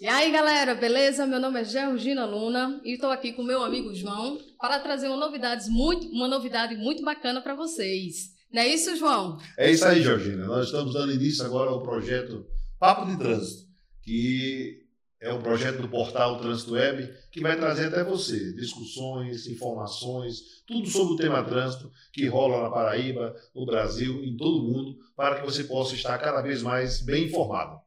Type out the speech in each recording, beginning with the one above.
E aí, galera, beleza? Meu nome é Georgina Luna e estou aqui com meu amigo João para trazer uma, novidades muito, uma novidade muito bacana para vocês. Não é isso, João? É isso aí, Georgina. Nós estamos dando início agora ao projeto Papo de Trânsito, que é um projeto do portal Trânsito Web que vai trazer até você discussões, informações, tudo sobre o tema trânsito que rola na Paraíba, no Brasil, em todo o mundo, para que você possa estar cada vez mais bem informado.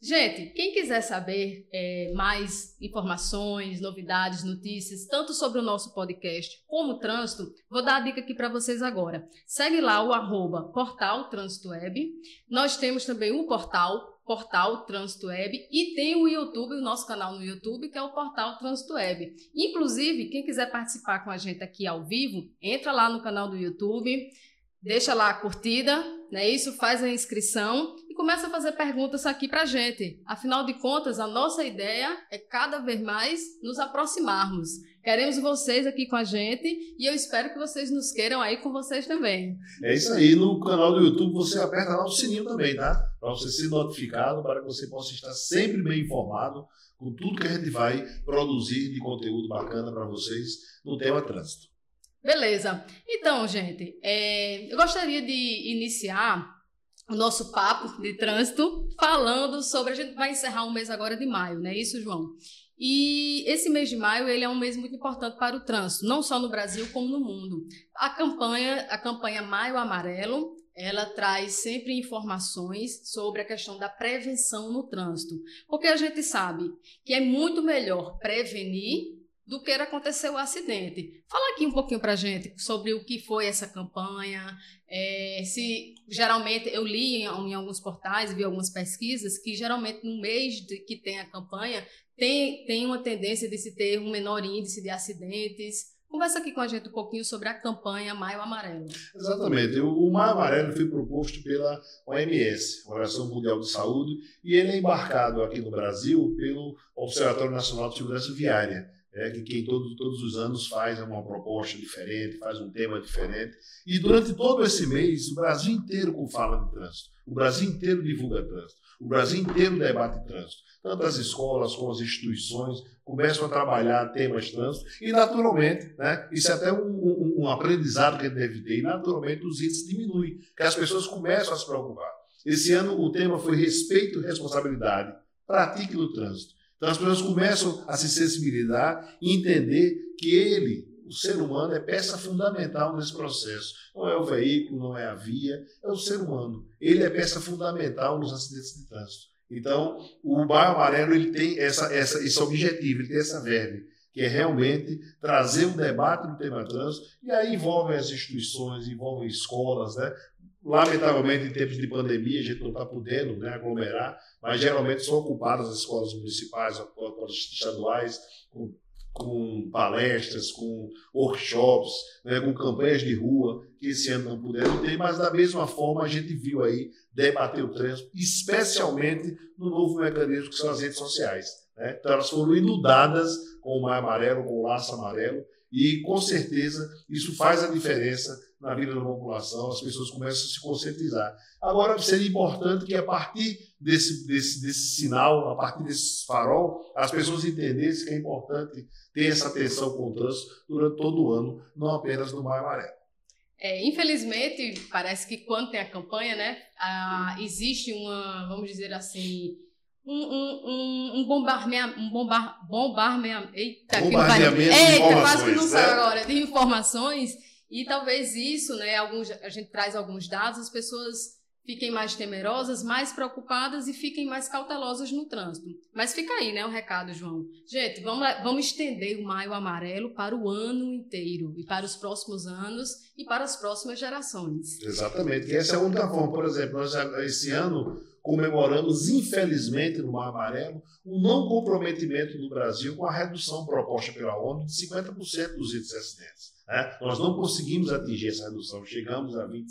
Gente, quem quiser saber é, mais informações, novidades, notícias, tanto sobre o nosso podcast como o trânsito, vou dar a dica aqui para vocês agora. Segue lá o arroba portal Trânsito Web. Nós temos também o portal Portal Trânsito Web e tem o YouTube, o nosso canal no YouTube, que é o Portal Trânsito Web. Inclusive, quem quiser participar com a gente aqui ao vivo, entra lá no canal do YouTube, deixa lá a curtida, né? Isso faz a inscrição começa a fazer perguntas aqui para gente. Afinal de contas, a nossa ideia é cada vez mais nos aproximarmos. Queremos vocês aqui com a gente e eu espero que vocês nos queiram aí com vocês também. É isso aí. No canal do YouTube você aperta lá o sininho também, tá? Para você ser notificado, para que você possa estar sempre bem informado com tudo que a gente vai produzir de conteúdo bacana para vocês no tema trânsito. Beleza. Então, gente, é, eu gostaria de iniciar o nosso papo de trânsito falando sobre. A gente vai encerrar um mês agora de maio, não é isso, João? E esse mês de maio ele é um mês muito importante para o trânsito, não só no Brasil como no mundo. A campanha, a campanha Maio Amarelo, ela traz sempre informações sobre a questão da prevenção no trânsito, porque a gente sabe que é muito melhor prevenir do que acontecer o acidente. Fala aqui um pouquinho para gente sobre o que foi essa campanha. É, se geralmente eu li em, em, alguns portais, vi algumas pesquisas que geralmente no mês de, que tem a campanha tem, tem uma tendência de se ter um menor índice de acidentes. Conversa aqui com a gente um pouquinho sobre a campanha Maio Amarelo. Exatamente. O Maio Amarelo foi proposto pela OMS, Organização Mundial de Saúde, e ele é embarcado aqui no Brasil pelo Observatório Nacional de Segurança Viária é, que quem todo, todos os anos faz uma proposta diferente, faz um tema diferente. E durante todo esse mês, o Brasil inteiro fala de trânsito, o Brasil inteiro divulga trânsito, o Brasil inteiro debate trânsito. Tanto as escolas como as instituições começam a trabalhar temas trânsito e, naturalmente, né, isso é até um, um, um aprendizado que a gente deve ter, e naturalmente os índices diminuem, que as pessoas começam a se preocupar. Esse ano o tema foi respeito e responsabilidade. Pratique no trânsito. Então as pessoas começam a se sensibilizar e entender que ele, o ser humano, é peça fundamental nesse processo. Não é o veículo, não é a via, é o ser humano. Ele é peça fundamental nos acidentes de trânsito. Então, o bairro amarelo ele tem essa, essa, esse objetivo, ele tem essa verve, que é realmente trazer um debate no tema trânsito, e aí envolve as instituições, envolve escolas, né? Lamentavelmente, em tempos de pandemia, a gente não está podendo né, aglomerar, mas geralmente são ocupadas as escolas municipais, as escolas estaduais, com, com palestras, com workshops, né, com campanhas de rua, que esse ano não puderam ter, mas da mesma forma a gente viu aí debater o trânsito, especialmente no novo mecanismo que são as redes sociais. Né? Então elas foram inundadas com o mar amarelo, com o laço amarelo, e com certeza isso faz a diferença na vida da população, as pessoas começam a se conscientizar. Agora, seria importante que a partir desse, desse, desse sinal, a partir desse farol, as pessoas entendessem que é importante ter essa atenção com o trânsito durante todo o ano, não apenas no Maio Amarelo. É, infelizmente, parece que quando tem a campanha, né, ah, existe uma, vamos dizer assim, um, um, um, bombardeamento, um bombar, bombardeamento, eita, bombardeamento que não eita, quase que não sai né? agora, de informações e talvez isso, né, alguns, a gente traz alguns dados, as pessoas fiquem mais temerosas, mais preocupadas e fiquem mais cautelosas no trânsito. Mas fica aí, né, o recado, João. Gente, vamos, vamos estender o Maio Amarelo para o ano inteiro e para os próximos anos e para as próximas gerações. Exatamente. E essa é a única forma. Por exemplo, nós esse ano comemoramos, infelizmente, no Mar Amarelo, o um não comprometimento do Brasil com a redução proposta pela ONU de 50% dos índices de acidentes. Né? Nós não conseguimos atingir essa redução, chegamos a 27%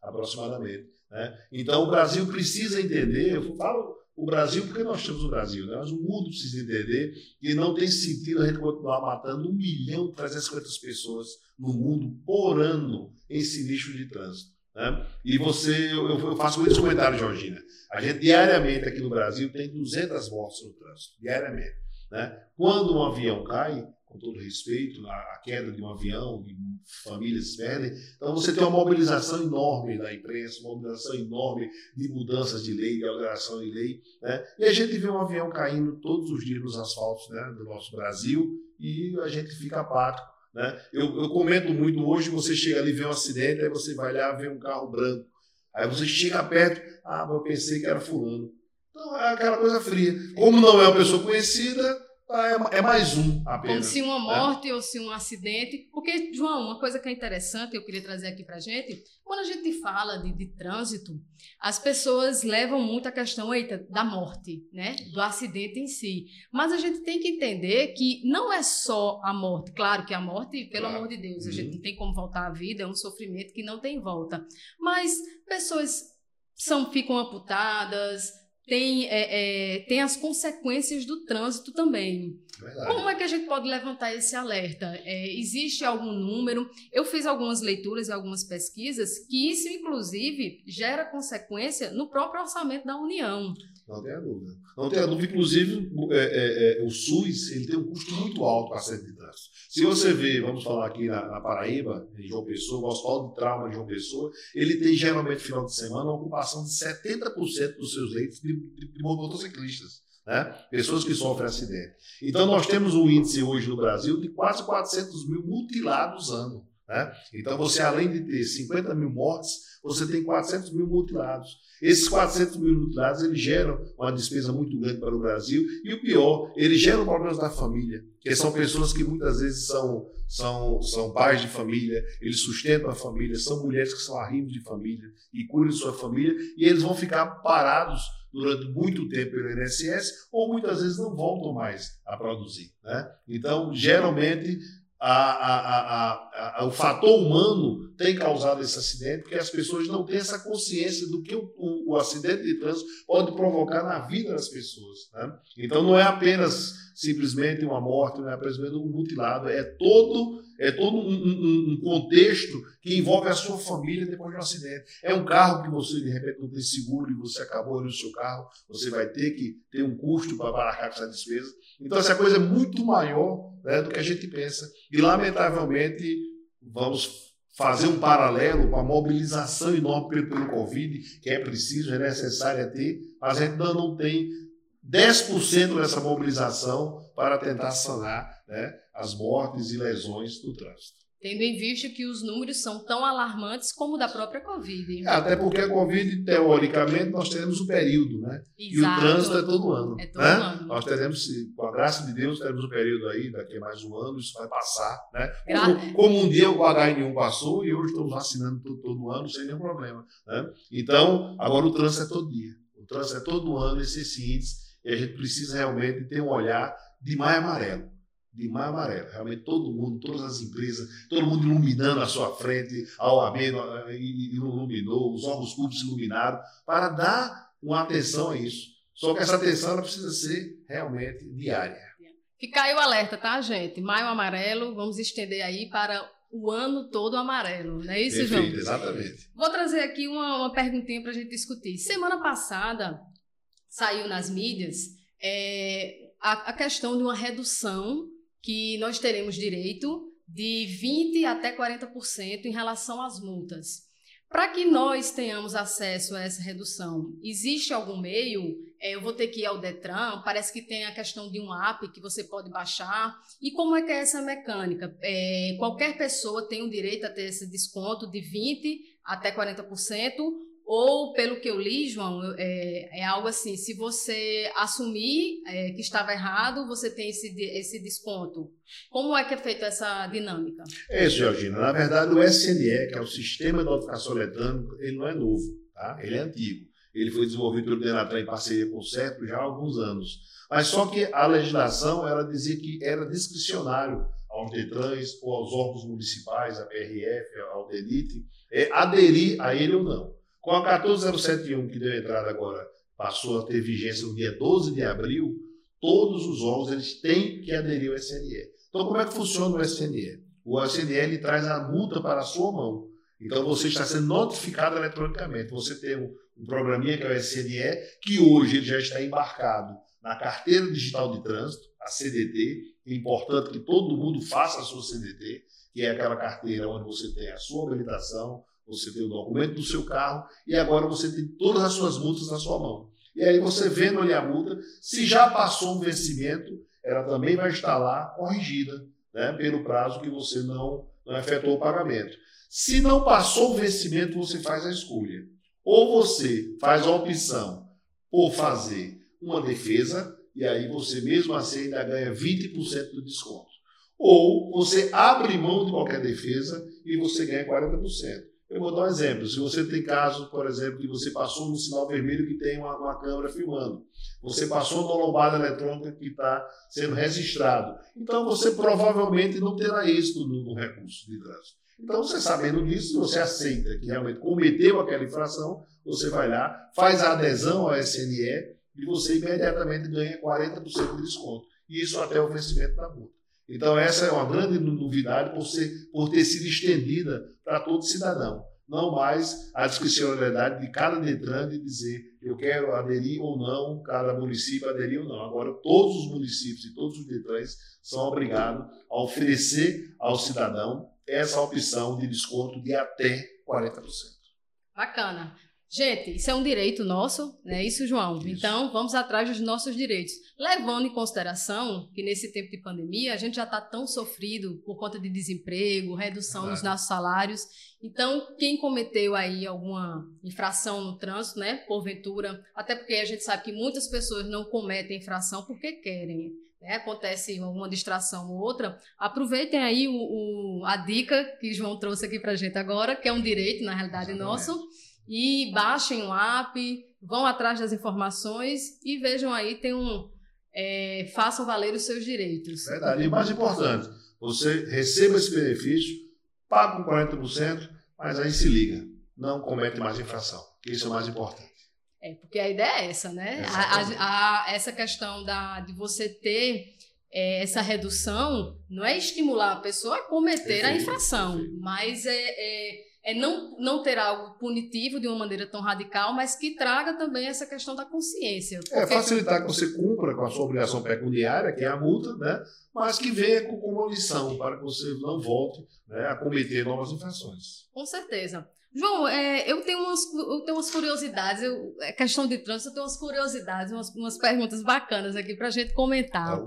aproximadamente. Né? Então, o Brasil precisa entender, eu falo o Brasil porque nós temos o Brasil, né? mas o mundo precisa entender que não tem sentido a gente continuar matando 1 milhão e 350 pessoas no mundo por ano em sinistro de trânsito. Né? E você, eu, eu faço muitos comentários, Georgina. A gente diariamente aqui no Brasil tem 200 mortes no trânsito, diariamente. Né? Quando um avião cai, com todo respeito, a, a queda de um avião, de famílias perdem. Então você tem uma mobilização enorme da imprensa, uma mobilização enorme de mudanças de lei, de alteração de lei. Né? E a gente vê um avião caindo todos os dias nos asfaltos né, do nosso Brasil e a gente fica apático. Né? Eu, eu comento muito hoje, você chega ali vê um acidente, aí você vai lá ver um carro branco. Aí você chega perto, ah, mas eu pensei que era fulano. Então é aquela coisa fria. Como não é uma pessoa conhecida, é, é mais um apenas. Como se uma né? morte é. ou se um acidente. Porque, João, uma coisa que é interessante, eu queria trazer aqui para gente, quando a gente fala de, de, trânsito, as pessoas levam muito a questão eita, da morte, né? do acidente em si. Mas a gente tem que entender que não é só a morte. Claro que a morte, pelo claro. amor de Deus, a gente uhum. não tem como voltar à vida, é um sofrimento que não tem volta. Mas pessoas são, ficam amputadas, tem, é, é, tem as consequências do trânsito também. Verdade. Como é que a gente pode levantar esse alerta? É, existe algum número? Eu fiz algumas leituras e algumas pesquisas que isso, inclusive, gera consequência no próprio orçamento da União. Não tenha dúvida. Não tenha dúvida. Inclusive, é, é, é, o SUS ele tem um custo muito alto para a de trânsito. Se você vê, vamos falar aqui na, na, Paraíba, em João Pessoa, o Hospital de Trauma de João Pessoa, ele tem geralmente, final de semana, uma ocupação de 70% dos seus leitos de, de, de motociclistas. Né? Pessoas que sofrem acidente. Então, nós temos um índice hoje no Brasil de quase 400 mil mutilados ano. Né? Então, você, além de ter 50 mil mortes, você tem 400 mil mutilados. Esses 400 mil mutilados eles geram uma despesa muito grande para o Brasil e o pior, eles geram problemas da família, que são pessoas que muitas vezes são, são, são pais de família, eles sustentam a família, são mulheres que são arrimos de família e cuidam de sua família e eles vão ficar parados durante muito tempo pelo INSS ou muitas vezes não voltam mais a produzir. Né? Então, geralmente, a, a, a, o fator humano tem causado esse acidente, porque as pessoas não têm essa consciência do que o, o, o acidente de trânsito pode provocar na vida das pessoas. Né? Então não é apenas simplesmente uma morte, não é apenas um mutilado, é todo, é todo um, um, um, contexto que envolve a sua família depois de um acidente. É um carro que você de repente não tem seguro e você acabou no seu carro, você vai ter que ter um custo para arcar com essa despesa. Então essa coisa é muito maior né, do que a gente pensa. E, lamentavelmente, vamos fazer um paralelo com a mobilização enorme pelo, Covid, que é preciso, é necessária ter, mas a gente ainda não tem 10% dessa mobilização para tentar sanar né, as mortes e lesões do trânsito tendo em vista que os números são tão alarmantes como o da própria Covid. É, até porque a Covid, teoricamente, nós teremos o um período, né? Exato. E o trânsito é todo ano. É todo né? ano. Nós teremos, com a graça de Deus, teremos um período aí, daqui a mais um ano, isso vai passar, né? Como, como um dia o HN1 passou e hoje estamos vacinando todo, todo ano sem nenhum problema, né? Então, agora o trânsito é todo dia. O trânsito é todo ano, esses índices, e a gente precisa realmente ter um olhar de maio amarelo de mar amarelo. Realmente todo mundo, todas as empresas, todo mundo iluminando a sua frente, a OAB iluminou, os órgãos públicos iluminaram, para dar uma atenção a isso. Só que essa atenção ela precisa ser realmente diária. Fica aí o alerta, tá, gente? Maio amarelo, vamos estender aí para o ano todo amarelo, não é isso, Perfeito, João? exatamente. Vou trazer aqui uma, uma perguntinha para a gente discutir. Semana passada saiu nas mídias é, a, a questão de uma redução que nós teremos direito de 20% até 40% em relação às multas. Para que nós tenhamos acesso a essa redução, existe algum meio? É, eu vou ter que ir ao Detran, parece que tem a questão de um app que você pode baixar. E como é que é essa mecânica? É, qualquer pessoa tem o direito a ter esse desconto de 20% até 40%, ou, pelo que eu li, João, é, é algo assim: se você assumir é, que estava errado, você tem esse, esse desconto. Como é que é feita essa dinâmica? É isso, Georgina. Na verdade, o SNE, que é o Sistema de Notificação Eletrônica, ele não é novo, tá? ele é antigo. Ele foi desenvolvido pelo Denatran em parceria com o CEP já há alguns anos. Mas só que a legislação ela dizia que era discricionário aos DETRANs ou aos órgãos municipais, a PRF, ao DENIT, é, aderir a ele ou não. Com a 14071, que deu entrada agora, passou a ter vigência no dia 12 de abril, todos os órgãos eles têm que aderir ao SNE. Então, como é que funciona o SNE? O SNE ele traz a multa para a sua mão. Então você está sendo notificado eletronicamente. Você tem um, programinha que é o SNE, que hoje ele já está embarcado na carteira digital de trânsito, a CDT. É importante que todo mundo faça a sua CDT, que é aquela carteira onde você tem a sua habilitação, você tem o documento do seu carro e agora você tem todas as suas multas na sua mão. E aí você vendo ali a multa, se já passou um vencimento, ela também vai estar lá corrigida, né, pelo prazo que você não, não efetuou o pagamento. Se não passou o vencimento, você faz a escolha. Ou você faz a opção por fazer uma defesa, e aí você mesmo assim ainda ganha 20% do desconto. Ou você abre mão de qualquer defesa e você ganha 40%. Eu vou dar um exemplo. Se você tem caso, por exemplo, que você passou no sinal vermelho que tem uma, uma câmera filmando, você passou no lombada eletrônica que está sendo registrado, então você provavelmente não terá êxito no, no recurso de trânsito. Então, você sabendo disso, você aceita que realmente cometeu aquela infração, você vai lá, faz a adesão ao SNE e você imediatamente ganha 40% de desconto. E isso até o vencimento da multa. Então, essa é uma grande novidade por, ser, por ter sido estendida para todo cidadão. Não mais a discricionalidade de cada Detran de dizer eu quero aderir ou não, cada município aderir ou não. Agora, todos os municípios e todos os Detrans são obrigados a oferecer ao cidadão essa opção de desconto de até 40%. Bacana. Gente, isso é um direito nosso, né? Isso, João. Isso. Então, vamos atrás dos nossos direitos. Levando em consideração que nesse tempo de pandemia a gente já está tão sofrido por conta de desemprego, redução claro. nos nossos salários. Então, quem cometeu aí alguma infração no trânsito, né? Porventura, até porque a gente sabe que muitas pessoas não cometem infração porque querem. Né, acontece alguma distração ou outra, aproveitem aí o, o, a dica que João trouxe aqui para gente agora, que é um direito, na realidade, Exatamente. nosso e baixem o app, vão atrás das informações e vejam aí, tem um. É, façam valer os seus direitos. Verdade. E mais importante, você receba esse benefício, paga com 40%, mas aí se liga, não comete mais infração. Isso é o mais importante. É, porque a ideia é essa, né? A, a, a, essa questão da, de você ter é, essa redução não é estimular a pessoa a cometer a infração, mas é, é é não, não ter algo punitivo de uma maneira tão radical, mas que traga também essa questão da consciência. É, facilitar que você cumpra com a sua obrigação pecuniária, que é a multa, né? mas que venha com, uma lição para que você não volte né, a cometer novas infrações. Com certeza. João, é, eu, tenho umas, eu tenho umas curiosidades, eu, é questão de trânsito, eu tenho umas curiosidades, umas, umas perguntas bacanas aqui para a gente comentar.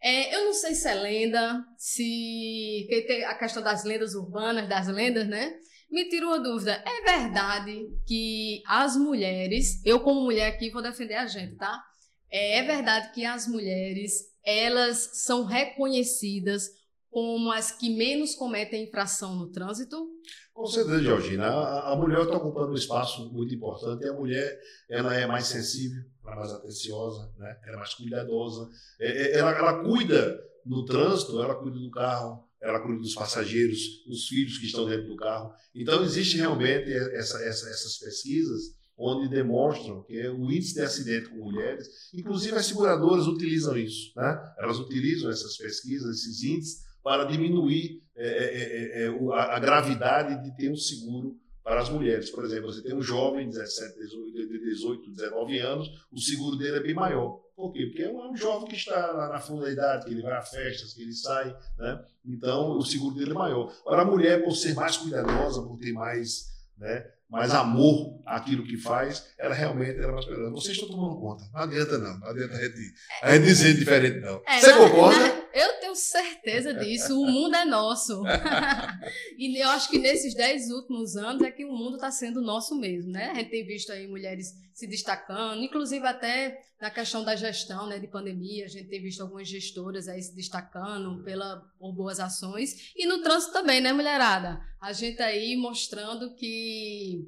É, eu não sei se é lenda, se tem a questão das lendas urbanas, das lendas, né? Me tira uma dúvida. É verdade que as mulheres, eu como mulher aqui vou defender a gente, tá? É, é verdade que as mulheres, elas são reconhecidas como as que menos cometem infração no trânsito? Com certeza, Georgina. A, mulher está ocupando um espaço muito importante. A mulher ela é mais sensível, ela é mais atenciosa, né? ela é mais cuidadosa. É, é, ela, ela cuida no trânsito, ela cuida do carro, ela cuida dos passageiros, dos filhos que estão dentro do carro. Então, existe realmente essa, essa, essas pesquisas onde demonstram que é o índice de acidente com mulheres, inclusive as seguradoras utilizam isso, né? elas utilizam essas pesquisas, esses índices, para diminuir é, é, é, é a, a, gravidade de ter um seguro para as mulheres. Por exemplo, você tem um jovem de 17, 18, 18 19 anos, o seguro dele é bem maior. Por quê? Porque é um jovem que está lá na fundo da idade, que ele vai a festas, que ele sai, né? Então o seguro dele é maior. Agora a mulher, por ser mais cuidadosa, por ter mais, né, mais amor àquilo que faz, ela realmente era mais cuidadosa. Vocês estão tomando conta. Não adianta não, não adianta a gente, a gente dizer diferente não. É, Você concorda? Eu tenho certeza disso. O mundo é nosso. e eu acho que nesses dez últimos anos é que o mundo está sendo nosso mesmo, né? A gente tem visto aí mulheres se destacando, inclusive até na questão da gestão, né, de pandemia, a gente tem visto algumas gestoras aí se destacando pela, por boas ações. E no trânsito também, né, mulherada? A gente aí mostrando que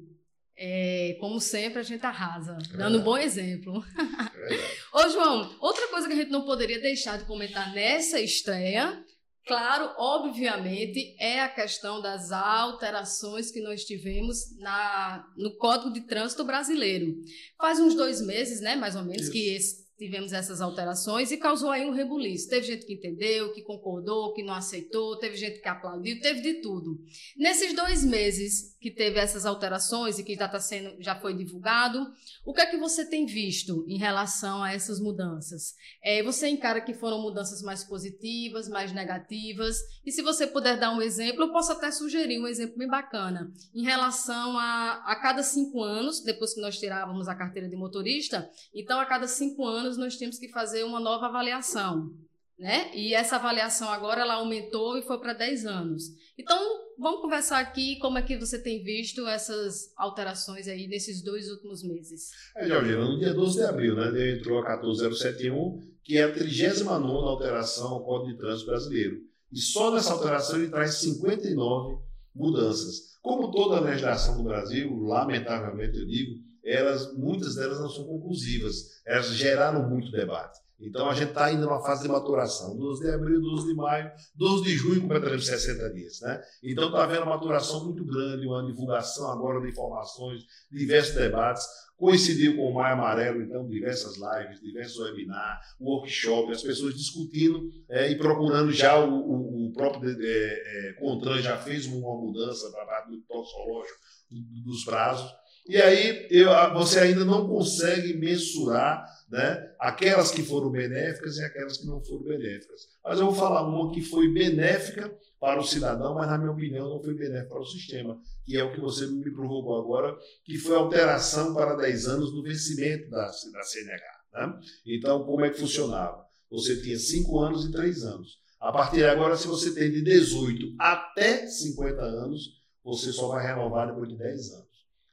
é, como sempre, a gente arrasa, é dando um bom exemplo. É Ô, João, outra coisa que a gente não poderia deixar de comentar nessa estreia, claro, obviamente, é a questão das alterações que nós tivemos na, no Código de Trânsito Brasileiro. Faz uns dois meses, né, mais ou menos, Isso. que esse tivemos essas alterações e causou aí um rebuliço. Teve gente que entendeu, que concordou, que não aceitou, teve gente que aplaudiu, teve de tudo. Nesses dois meses que teve essas alterações e que já está sendo, já foi divulgado, o que é que você tem visto em relação a essas mudanças? É, você encara que foram mudanças mais positivas, mais negativas? E se você puder dar um exemplo, eu posso até sugerir um exemplo bem bacana em relação a a cada cinco anos, depois que nós tirávamos a carteira de motorista, então a cada cinco anos anos nós temos que fazer uma nova avaliação, né? E essa avaliação agora ela aumentou e foi para 10 anos. Então, vamos conversar aqui como é que você tem visto essas alterações aí nesses dois últimos meses. É, Georgina, no dia 12 de abril, né, entrou a 14071, que é a 39 alteração ao Código de Trânsito Brasileiro. E só nessa alteração ele traz 59 mudanças. Como toda a legislação do Brasil, lamentavelmente eu digo, elas, muitas delas não são conclusivas, elas geraram muito debate. Então a gente está ainda numa fase de maturação. 12 de abril, 12 de maio, 12 de junho completaremos 60 dias. Né? Então está havendo uma maturação muito grande, uma divulgação agora de informações, diversos debates. Coincidiu com o Maio Amarelo, então, diversas lives, diversos webinars, workshop, as pessoas discutindo é, e procurando já o, o, o próprio é, é, Contran já fez uma mudança para a parte do toxológico dos prazos. E aí eu, você ainda não consegue mensurar né, aquelas que foram benéficas e aquelas que não foram benéficas. Mas eu vou falar uma que foi benéfica para o cidadão, mas na minha opinião não foi benéfica para o sistema, que é o que você me provocou agora, que foi a alteração para 10 anos do vencimento da, da CNH. Né? Então, como é que funcionava? Você tinha 5 anos e 3 anos. A partir de agora, se você tem de 18 até 50 anos, você só vai renovar depois de 10 anos.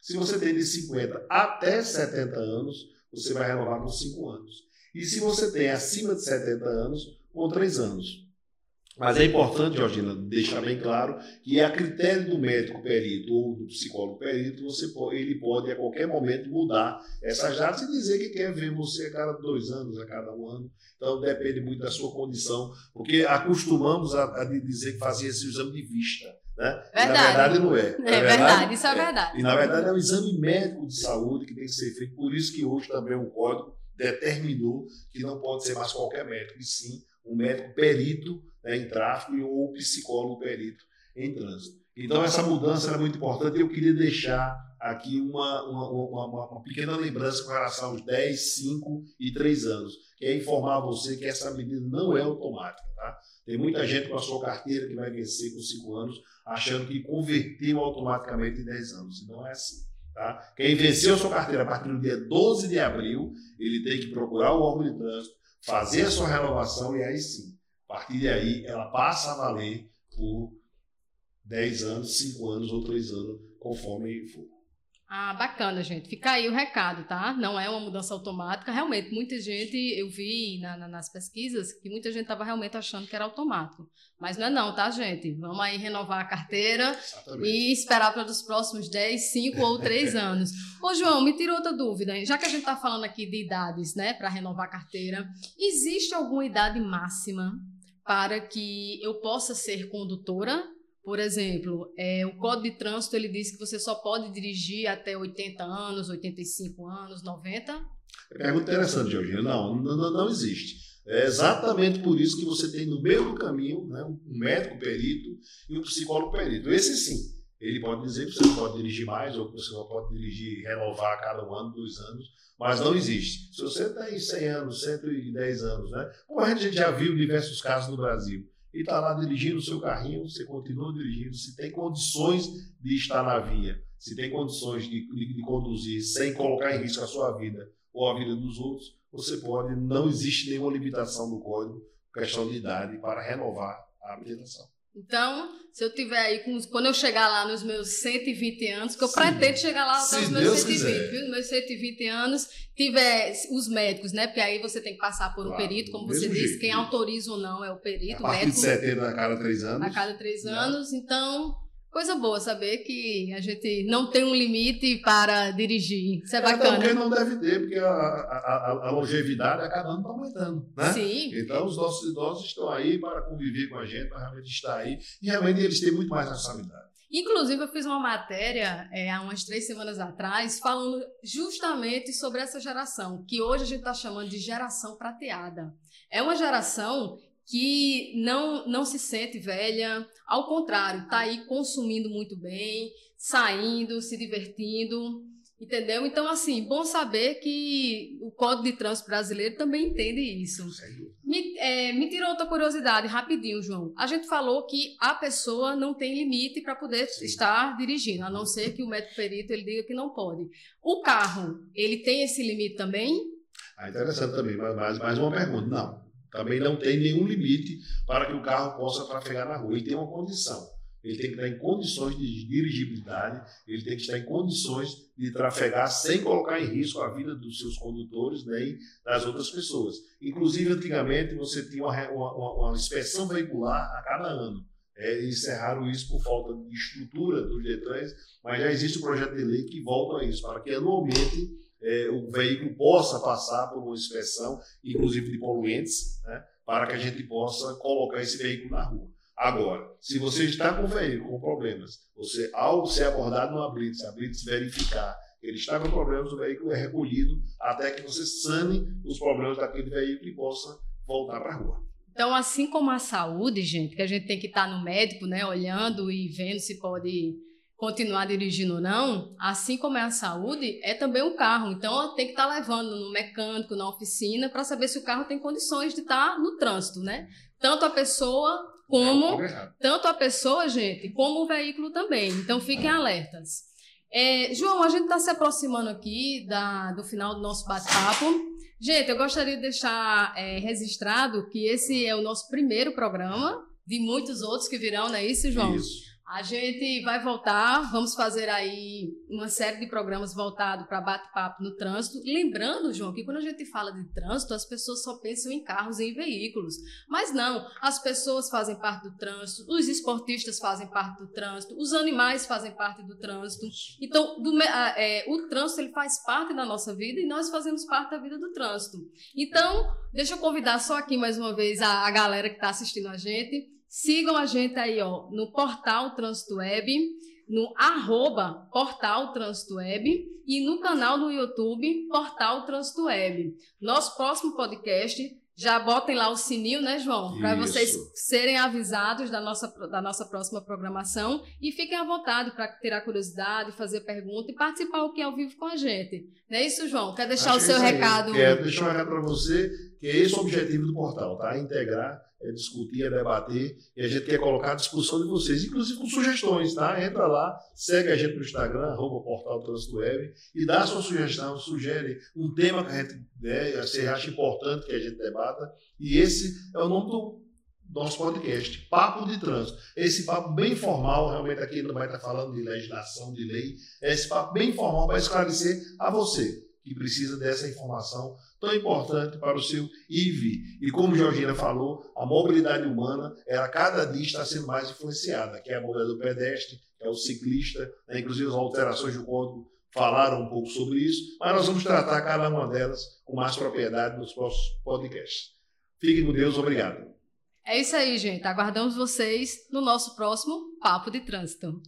Se você tem de 50 até 70 anos, você vai renovar com 5 anos. E se você tem acima de 70 anos, com 3 anos. Mas é importante, Georgina, deixar bem claro que a critério do médico perito ou do psicólogo perito, você pode, ele pode a qualquer momento mudar essa jata e dizer que quer ver você a cada dois anos, a cada um ano. Então depende muito da sua condição, porque acostumamos a, a dizer que fazia esse exame de vista. Né? Verdade. na verdade não é. É, verdade, verdade, isso é, é verdade. E na verdade é um exame médico de saúde que tem que ser feito. Por isso que hoje também o código determinou que não pode ser mais qualquer médico, e sim um médico perito né, em tráfego ou psicólogo perito em trânsito. Então essa mudança é muito importante e eu queria deixar aqui uma, uma, uma, uma, pequena lembrança com relação aos 10, 5 e 3 anos, que é informar você que essa medida não é automática. Tá? Tem muita gente com a sua carteira que vai vencer com 5 anos, achando que converteu automaticamente em 10 anos. Não é assim. Tá? Quem venceu a sua carteira a partir do dia 12 de abril, ele tem que procurar o órgão de trânsito, fazer a sua renovação e aí sim, a partir daí, ela passa a valer por 10 anos, 5 anos ou 3 anos, conforme for. Ah, bacana, gente. Fica aí o recado, tá? Não é uma mudança automática. Realmente, muita gente, eu vi na, na, nas pesquisas que muita gente estava realmente achando que era automático. Mas não é não, tá, gente? Vamos aí renovar a carteira Exatamente. e esperar para os próximos 10, 5 ou 3 anos. Ô, João, me tira outra dúvida. Já que a gente está falando aqui de idades, né, para renovar a carteira, existe alguma idade máxima para que eu possa ser condutora por exemplo, é, o Código de Trânsito ele diz que você só pode dirigir até 80 anos, 85 anos, 90? É muito interessante, Georgina. Não, não, não existe. É exatamente por isso que você tem no meio do caminho né, um médico perito e um psicólogo perito. Esse sim, ele pode dizer que você não pode dirigir mais ou que você não pode dirigir, renovar a cada um ano, dois anos, mas não existe. Se você tem 100 anos, 110 anos, né? Como a gente já viu diversos casos no Brasil, e está lá dirigindo o seu carrinho, você continua dirigindo, se tem condições de estar na via, se tem condições de, de, de conduzir sem colocar em risco a sua vida ou a vida dos outros, você pode, não existe nenhuma limitação no código, questão de idade, para renovar a habilitação. Então, se eu tiver aí, com, quando eu chegar lá nos meus 120 anos, que eu Sim. pretendo chegar lá até os meus Deus 120, quiser. viu? Nos meus 120 anos, tiver os médicos, né? Porque aí você tem que passar por um claro, perito, como você disse, jeito, quem autoriza ou não é o perito. A partir médico, de 70 a cada três anos. A cada três né? anos, então Coisa boa saber que a gente não tem um limite para dirigir. Isso é, é bacana. Porque não deve ter, porque a, a, a longevidade a cada ano está aumentando. Né? Sim. Então, os nossos idosos estão aí para conviver com a gente, para realmente estar aí. E realmente eles têm muito mais responsabilidade. Inclusive, eu fiz uma matéria é, há umas três semanas atrás falando justamente sobre essa geração, que hoje a gente está chamando de geração prateada. É uma geração que não, não se sente velha, ao contrário, está aí consumindo muito bem, saindo, se divertindo. Entendeu? Então, assim, bom saber que o Código de Trânsito Brasileiro também entende isso. Me, é, me tirou outra curiosidade, rapidinho, João. A gente falou que a pessoa não tem limite para poder Sim. estar dirigindo, a não ser que o médico perito ele diga que não pode. O carro, ele tem esse limite também? Ah, interessante também, mas mais uma pergunta. Não, também não tem nenhum limite para que o carro possa trafegar na rua. E tem uma condição ele tem que estar em condições de dirigibilidade, ele tem que estar em condições de trafegar sem colocar em risco a vida dos seus condutores nem das outras pessoas. Inclusive, antigamente, você tinha uma, uma, uma inspeção veicular a cada ano. É, encerraram isso por falta de estrutura dos Detrans, mas já existe um projeto de lei que volta a isso, para que anualmente é, o veículo possa passar por uma inspeção, inclusive de poluentes, né, para que a gente possa colocar esse veículo na rua. Agora, se você está com o veículo com problemas, você, ao ser abordado numa blitz, a blitz verificar que ele está com problemas, o veículo é recolhido até que você sane os problemas daquele veículo e possa voltar para a rua. Então, assim como a saúde, gente, que a gente tem que estar no médico, né, olhando e vendo se pode continuar dirigindo ou não, assim como é a saúde, é também o carro. Então, tem que estar levando no mecânico, na oficina, para saber se o carro tem condições de estar no trânsito, né? Tanto a pessoa como tanto a pessoa, gente, como o veículo também. Então fiquem alertas. É, João, a gente está se aproximando aqui da, do final do nosso bate-papo. Gente, eu gostaria de deixar é, registrado que esse é o nosso primeiro programa, de muitos outros que virão, não é isso, João? Isso. A gente vai voltar, vamos fazer aí uma série de programas voltados para bate-papo no trânsito. Lembrando, João, que quando a gente fala de trânsito, as pessoas só pensam em carros e em veículos. Mas não, as pessoas fazem parte do trânsito, os esportistas fazem parte do trânsito, os animais fazem parte do trânsito. Então, do, é, o trânsito ele faz parte da nossa vida e nós fazemos parte da vida do trânsito. Então, deixa eu convidar só aqui mais uma vez a, a galera que está assistindo a gente Sigam a gente aí, ó, no Portal Trânsito Web, no arroba Portal Trânsito Web e no canal no YouTube Portal Trânsito Web. Nosso próximo podcast já botem lá o sininho, né, João? Para vocês serem avisados da nossa, da nossa próxima programação e fiquem à vontade para tirar curiosidade, fazer pergunta e participar aqui ao vivo com a gente. Não é isso, João? Quer deixar Acho o seu recado? Quero deixar um recado para você, que é esse o objetivo do portal, tá? Integrar é discutir, é debater, e a gente quer colocar à discussão de vocês, inclusive com sugestões, tá? Entra lá, segue a gente no Instagram, arroba portal Trânsito Web, e dá a sua sugestão, sugere um tema que a gente né, você acha importante que a gente debata, e esse é o nome do nosso podcast, Papo de Trânsito. Esse papo bem formal, realmente aqui não vai estar falando de legislação, de lei, é esse papo bem formal para esclarecer a você que precisa dessa informação tão importante para o seu IV. E como Georgina falou, a mobilidade humana, ela cada dia está sendo mais influenciada, que é a mobilidade do pedestre, que é o ciclista, né? inclusive as alterações do código falaram um pouco sobre isso, mas nós vamos tratar cada uma delas com mais propriedade nos próximos podcasts. Fiquem com Deus, obrigado. É isso aí, gente. Aguardamos vocês no nosso próximo Papo de Trânsito.